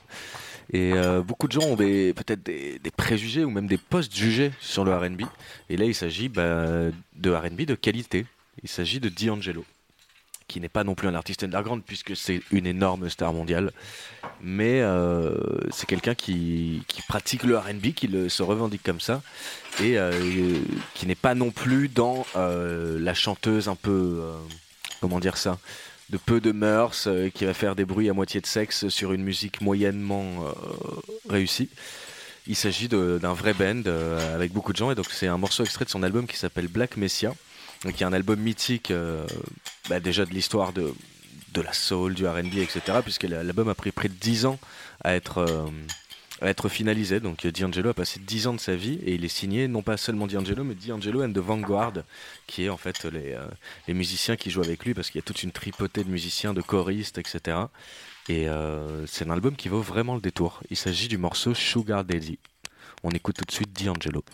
Et euh, beaucoup de gens ont des peut-être des, préjugés ou même des post-jugés sur le R&B. Et là, il s'agit bah, de R&B de qualité.
Il s'agit de D'Angelo, qui n'est pas non plus un artiste underground puisque c'est une énorme star mondiale, mais euh, c'est quelqu'un qui, pratique le RB, qui se revendique comme ça, et euh, qui n'est pas non plus dans la chanteuse un peu, comment dire ça, de peu de mœurs, euh, qui va faire des bruits à moitié de sexe sur une musique moyennement euh, réussie. Il s'agit d'un vrai band euh, avec beaucoup de gens et donc c'est un morceau extrait de son album qui s'appelle Black Messiah, qui est un album mythique bah, déjà de l'histoire de, de la soul, du R&B, etc. Puisque l'album a pris près de 10 ans à être, à être finalisé. Donc D'Angelo a passé 10 ans de sa vie et il est signé non pas seulement D'Angelo mais D'Angelo and the Vanguard, qui est en fait les, euh, musiciens qui jouent avec lui parce qu'il y a toute une tripotée de musiciens, de choristes, etc. Et euh, c'est un album qui vaut vraiment le détour. Il s'agit du morceau Sugar Daddy. On écoute tout de suite D'Angelo.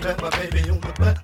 remember, baby, on the butt.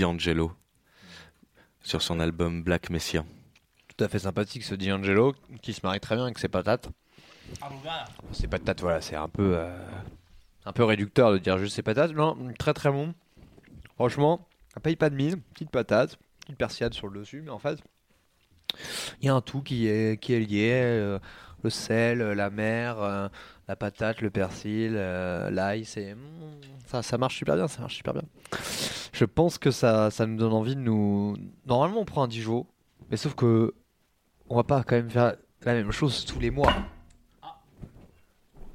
D'Angelo sur son album Black Messiah.
Tout à fait sympathique ce D'Angelo qui se marie très bien avec ses patates. Ses patates, voilà, c'est un peu, euh, un peu réducteur de dire juste ses patates. Non, très très bon. Franchement, ça paye pas de mine. Petite patate, petite persillade sur le dessus, mais en fait, il y a un tout qui est, qui est lié. euh, le sel, la mer, euh, la patate, le persil, l'ail, c'est. Ça, ça marche super bien, ça marche super bien. Je pense que ça, ça nous donne envie de nous. Normalement, on prend un Dijon, mais sauf que on va pas quand même faire la même chose tous les mois.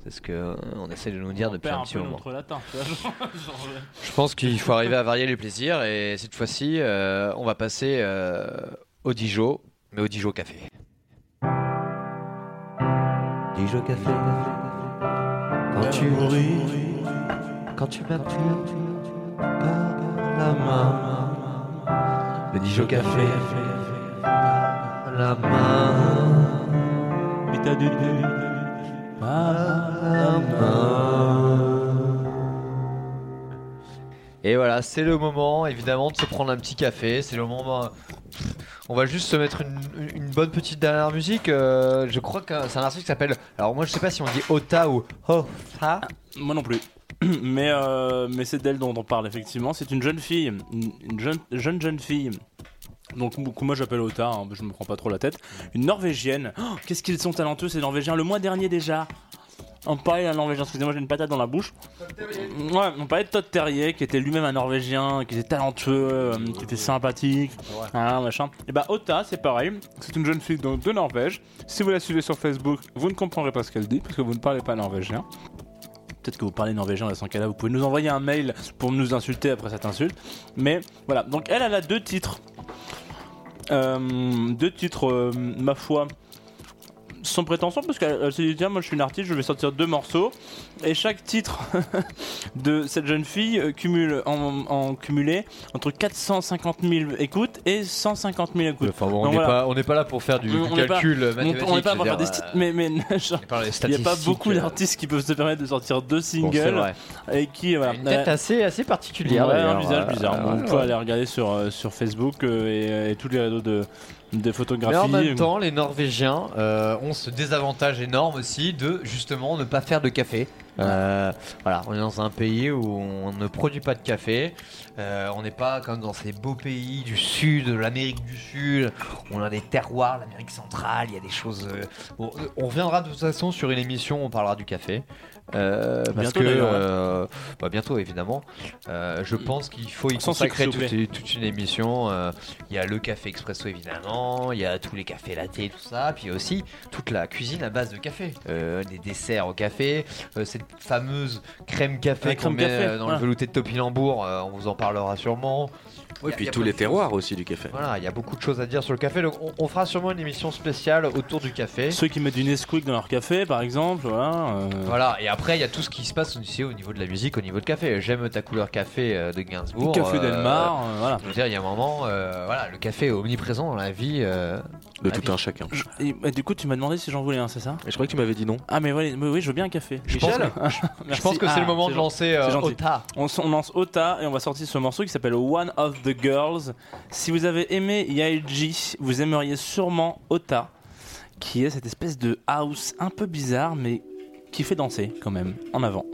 C'est ce que euh, on essaie de nous dire
On
depuis un
un
petit
peu
moment.
latin. (laughs)
Je pense qu'il faut arriver à varier les plaisirs et cette fois-ci, euh, on va passer euh, au Dijon, mais au Dijon café.
Dijon café. Quand tu ris, quand tu m'appuies par la main. Le Dijon café. par La main.
Et t'as du-
La main.
Et voilà, c'est le moment évidemment de se prendre un petit café. C'est le moment. ben, On va juste se mettre une, une bonne petite dernière musique. euh, je crois que c'est un artiste qui s'appelle. Alors moi je sais pas si on dit Ota ou Hofa.
Moi non plus. (coughs) Mais, euh, mais c'est d'elle dont on parle effectivement. C'est une jeune fille, une, une jeune, jeune jeune fille. Donc moi j'appelle Ota, hein, je me prends pas trop la tête. Une Norvégienne. Oh, Qu'est-ce qu'ils sont talentueux ces Norvégiens. Le mois dernier déjà. On parlait d'un Norvégien, excusez-moi j'ai une patate dans la bouche. Ouais, on parlait de Todd Terrier qui était lui-même un Norvégien, qui était talentueux, euh, qui était sympathique, hein, machin. Et bah Ota c'est pareil, c'est une jeune fille de Norvège. Si vous la suivez sur Facebook, vous ne comprendrez pas ce qu'elle dit parce que vous ne parlez pas norvégien. Peut-être que vous parlez norvégien dans ce cas-là, vous pouvez nous envoyer un mail pour nous insulter après cette insulte. Mais voilà, donc elle, elle a deux titres. Euh, deux titres, euh, ma foi, sans prétention, parce qu'elle elle s'est dit tiens, moi je suis une artiste, je vais sortir deux morceaux. Et chaque titre (laughs) de cette jeune fille euh, cumule en, en cumulé entre 450 000 écoutes et 150 000 écoutes.
Enfin bon, on n'est
voilà.
pas, là pour faire du,
On-
du
on n'est pas-
calcul
On-
mathématique.
On n'est pas pour faire des
euh,
mais, (laughs) il n'y a pas beaucoup
euh,
d'artistes qui peuvent se permettre de sortir deux
bon, c'est
singles
vrai.
et qui voilà,
Une tête
euh,
assez, assez particulière.
Ouais, un visage
euh,
bizarre.
euh,
Vous
ouais,
pouvez aller regarder sur, euh, sur Facebook euh, et, et tous les réseaux de, de photographie.
Mais en même temps, les Norvégiens euh, ont ce désavantage énorme aussi de justement ne pas faire de café. Euh, voilà, on est dans un pays où on ne produit pas de café. Euh, on n'est pas comme dans ces beaux pays du sud, de l'Amérique du Sud. où On a des terroirs, l'Amérique centrale. Il y a des choses. euh, bon, on reviendra de toute façon sur une émission. On parlera du café. Parce
Bientôt,
que bah, bientôt évidemment. Je pense qu'il faut y consacrer toute, toute une émission. Il y a le café expresso évidemment, il y a tous les cafés latte tout ça, puis aussi toute la cuisine à base de café, des desserts au café, cette fameuse crème café qu'on met
café,
euh, dans le velouté de Topinambour, euh, on vous en parlera sûrement.
Oui, puis tous les terroirs aussi du café.
Voilà, il y a beaucoup de choses à dire sur le café, donc on, on fera sûrement une émission spéciale autour du café.
Ceux qui mettent du Nesquik dans leur café, par exemple, voilà. euh,
Voilà, et après il y a tout ce qui se passe aussi au niveau de la musique, au niveau de café. J'aime ta couleur café euh, de Gainsbourg.
Café
euh,
Delmar, euh, voilà.
Je veux dire, il y a un moment, euh, voilà, le café est omniprésent dans la vie. euh,
De
la
tout
vie.
un chacun.
Et, et du coup, tu m'as demandé si j'en voulais un, c'est ça?
Et je crois que tu m'avais dit non.
Ah, mais, ouais, mais oui, je veux bien un café.
Je pense
Michel
que- Je (laughs) pense que c'est
Ah,
le moment
c'est
de lancer euh. Ota.
On, on lance Ota et on va sortir ce morceau qui s'appelle One of the Girls. Si vous avez aimé Yaeji, vous aimeriez sûrement Ota, qui est cette espèce de house un peu bizarre, mais qui fait danser quand même. En avant.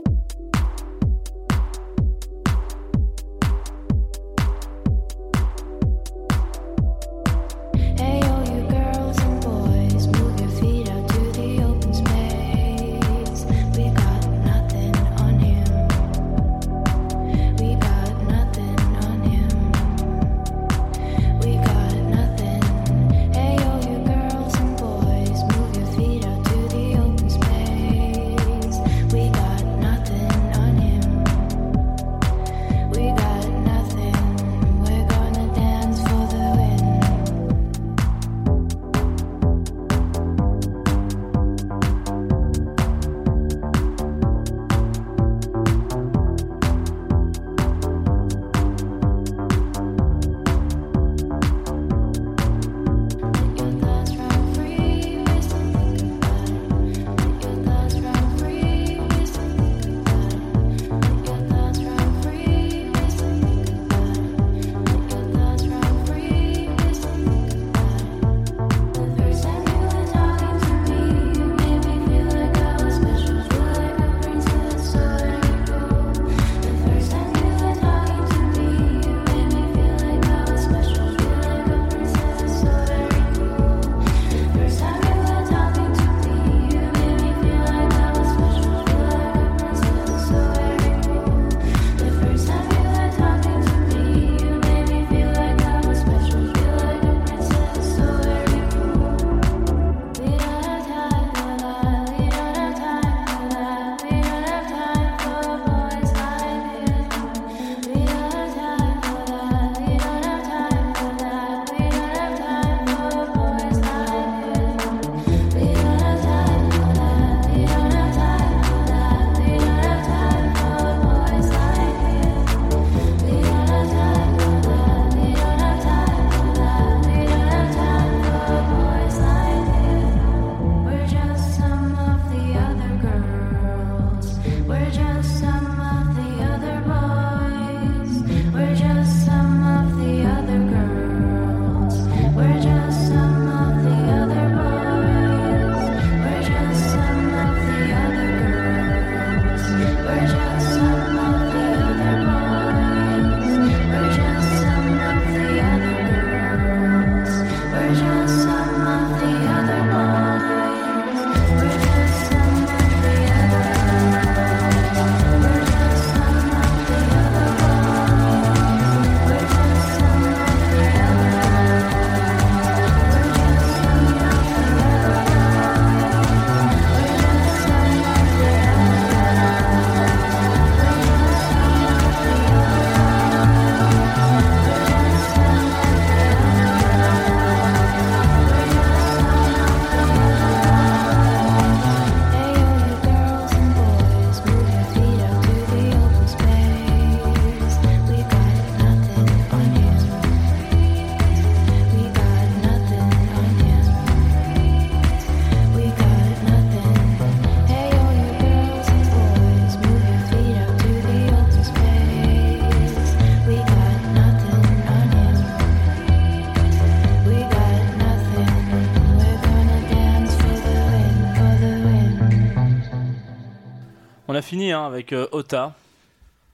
Fini hein, avec euh, Ota.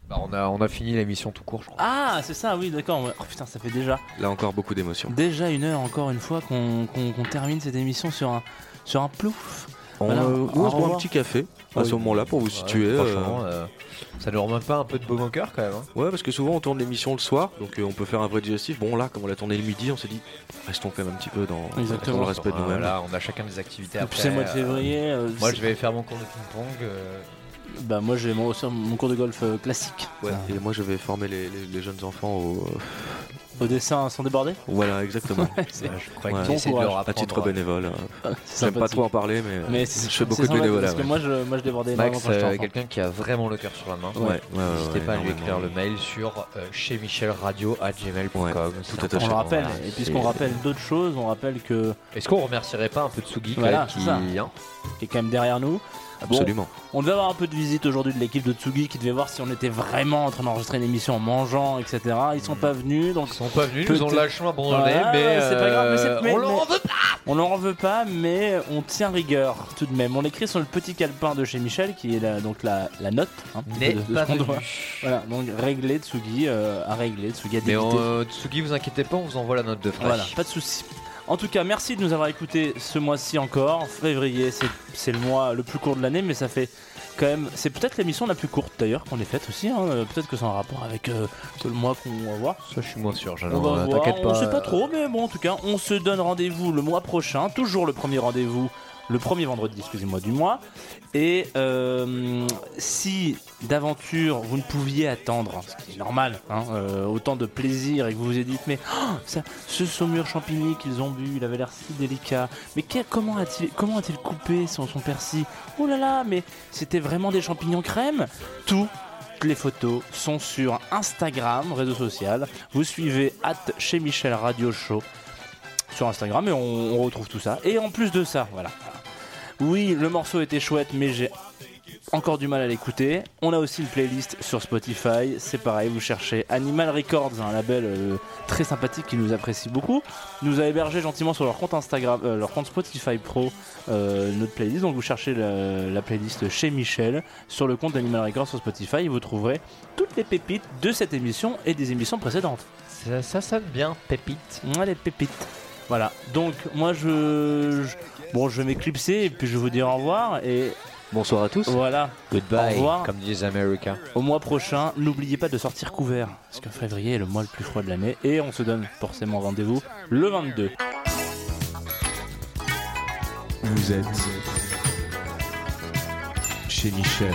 Bah, on, a, on a fini l'émission tout court, je crois.
Ah, c'est ça, oui, d'accord. Oh putain, ça fait déjà
Là encore beaucoup d'émotions.
déjà une heure encore une fois qu'on qu'on- qu'on termine cette émission sur un sur un plouf.
On,
Voilà,
euh,
au
nous, on se boit
revoir.
un petit café à
Oui.
ce moment-là pour vous situer. euh,
Franchement, euh, ça ne remonte pas un peu de baume au cœur quand même. hein.
Ouais, parce que souvent on tourne l'émission le soir, donc euh, on peut faire un vrai digestif. Bon, là, comme on l'a tourné le midi, on s'est dit, restons quand même un petit peu dans,
Exactement.
dans le respect de
Euh,
nous-mêmes.
Voilà, on a chacun des activités
Et
après.
puis c'est le mois de
euh,
février. euh,
Moi,
c'est-
je vais faire mon cours de ping-pong. euh,
Bah moi j'ai mon, mon cours de golf euh, classique.
Ouais,
Ah.
et moi je vais former les, les- les jeunes enfants au.
Au dessin sans déborder?
Voilà, exactement. (laughs)
Je crois
Ouais.
essaie de leur
à titre bénévole. euh, (laughs)
c'est
J'aime pas trop en parler, mais,
Mais
je fais beaucoup de bénévolat.
Parce que
ouais.
moi je, moi je débordais énormément
Max, euh, quelqu'un qui a vraiment le cœur sur la main.
Ouais, ouais, ouais,
N'hésitez
ouais,
pas à lui écrire le mail sur euh, chez Michel Radio à gmail.com.
On le rappelle,
Voilà,
et puisqu'on rappelle d'autres choses, on rappelle que
Est-ce qu'on remercierait pas un peu Tsugi
Voilà,
hein
qui est quand même derrière nous. Bon,
Absolument.
on devait avoir un peu de visite aujourd'hui de l'équipe de Tsugi qui devait voir si on était vraiment en train d'enregistrer une émission en mangeant, etc. Ils sont pas venus, donc
Ils sont pas venus, ils nous ont lâchement abandonné, mais
c'est pas grave, mais
euh,
mais-
on leur
mais-
en veut pas.
on n'en veut pas, mais on tient rigueur tout de même. On écrit sur le petit calepin de chez Michel, qui est la- donc la, la note hein, de- de
pas
doit. Voilà, donc régler Tsugi, euh, à régler Tsugi à
Mais
débiter.
on, euh, Tsugi, vous inquiétez pas, on vous envoie la note de frais.
Voilà, pas de soucis. En tout cas, merci de nous avoir écoutés ce mois-ci encore. Février, c'est- le mois le plus court de l'année, mais ça fait quand même. C'est peut-être l'émission la plus courte d'ailleurs qu'on ait faite aussi. hein. Euh, Peut-être que c'est en rapport avec euh, le mois qu'on va voir.
Ça, je suis moins sûr,
On va
euh, T'inquiète
on
pas.
sait pas
euh,
trop, mais bon, en tout cas, on se donne rendez-vous le mois prochain. Toujours le premier rendez-vous, le premier vendredi, excusez-moi, du mois. Et euh, si d'aventure vous ne pouviez attendre, ce qui est normal, hein, euh, autant de plaisir et que vous vous êtes dit, mais oh, ça, ce saumur champigny qu'ils ont bu, il avait l'air si délicat. Mais comment a-t-il comment a-t-il coupé son, son persil? Oh là là, mais c'était vraiment des champignons crème? Tout les photos sont sur Instagram, réseau social. Vous suivez at chez Michel Radio Show sur Instagram et on retrouve tout ça. Et en plus de ça, voilà. Oui, le morceau était chouette, mais j'ai encore du mal à l'écouter. On a aussi une playlist sur Spotify. C'est pareil, vous cherchez Animal Records, un label euh, très sympathique qui nous apprécie beaucoup. Nous a hébergé gentiment sur leur compte Instagram, euh, leur compte Spotify Pro, euh, notre playlist. Donc vous cherchez la, la playlist chez Michel sur le compte d'Animal Records sur Spotify et vous trouverez toutes les pépites de cette émission et des émissions précédentes.
Ça, ça sonne bien, pépite.
Ouais, les pépites. Voilà. Donc moi je, je- bon je vais m'éclipser et puis je vais vous dire au revoir et
Bonsoir à tous.
voilà. Au
Goodbye,
revoir.
comme disent les Américains.
Au mois prochain, n'oubliez pas de sortir couvert parce que février est le mois le plus froid de l'année et on se donne forcément rendez-vous le 22.
Vous êtes chez Michel.